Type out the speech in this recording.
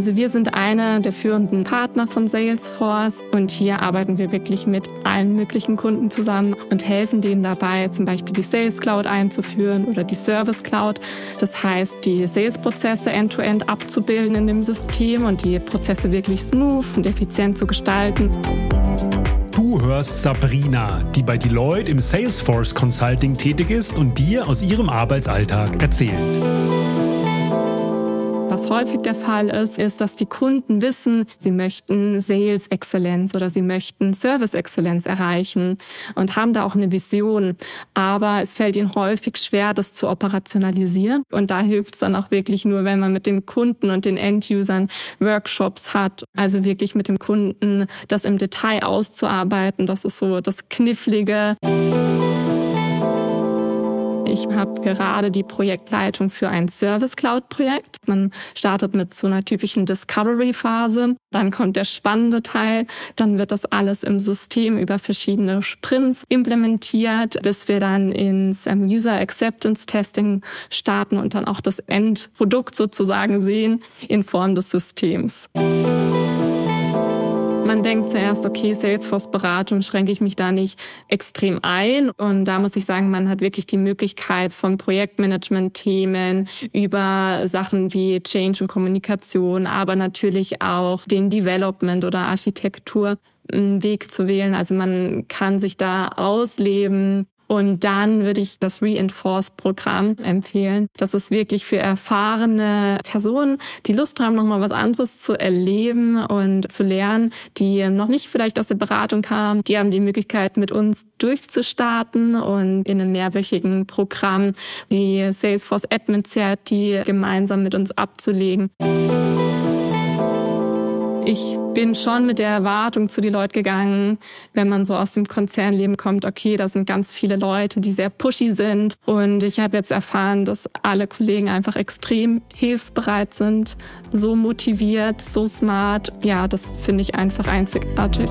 Also wir sind einer der führenden Partner von Salesforce und hier arbeiten wir wirklich mit allen möglichen Kunden zusammen und helfen denen dabei, zum Beispiel die Sales Cloud einzuführen oder die Service Cloud. Das heißt, die Sales-Prozesse end-to-end abzubilden in dem System und die Prozesse wirklich smooth und effizient zu gestalten. Du hörst Sabrina, die bei Deloitte im Salesforce Consulting tätig ist und dir aus ihrem Arbeitsalltag erzählt. Was häufig der Fall ist, ist, dass die Kunden wissen, sie möchten Sales Exzellenz oder sie möchten Service Exzellenz erreichen und haben da auch eine Vision. Aber es fällt ihnen häufig schwer, das zu operationalisieren. Und da hilft es dann auch wirklich nur, wenn man mit den Kunden und den End-Usern Workshops hat. Also wirklich mit dem Kunden das im Detail auszuarbeiten. Das ist so das Knifflige. Ich habe gerade die Projektleitung für ein Service Cloud Projekt. Man startet mit so einer typischen Discovery Phase. Dann kommt der spannende Teil. Dann wird das alles im System über verschiedene Sprints implementiert, bis wir dann ins ähm, User Acceptance Testing starten und dann auch das Endprodukt sozusagen sehen in Form des Systems. Man denkt zuerst, okay, Salesforce-Beratung schränke ich mich da nicht extrem ein. Und da muss ich sagen, man hat wirklich die Möglichkeit von Projektmanagement-Themen über Sachen wie Change und Kommunikation, aber natürlich auch den Development oder Architektur einen Weg zu wählen. Also man kann sich da ausleben und dann würde ich das Reinforce-Programm empfehlen. Das ist wirklich für erfahrene Personen, die Lust haben, nochmal was anderes zu erleben und zu lernen, die noch nicht vielleicht aus der Beratung kamen. Die haben die Möglichkeit, mit uns durchzustarten und in einem mehrwöchigen Programm die Salesforce Admin Certi gemeinsam mit uns abzulegen. Ich bin schon mit der Erwartung zu den Leuten gegangen, wenn man so aus dem Konzernleben kommt, okay, da sind ganz viele Leute, die sehr pushy sind. Und ich habe jetzt erfahren, dass alle Kollegen einfach extrem hilfsbereit sind, so motiviert, so smart. Ja, das finde ich einfach einzigartig.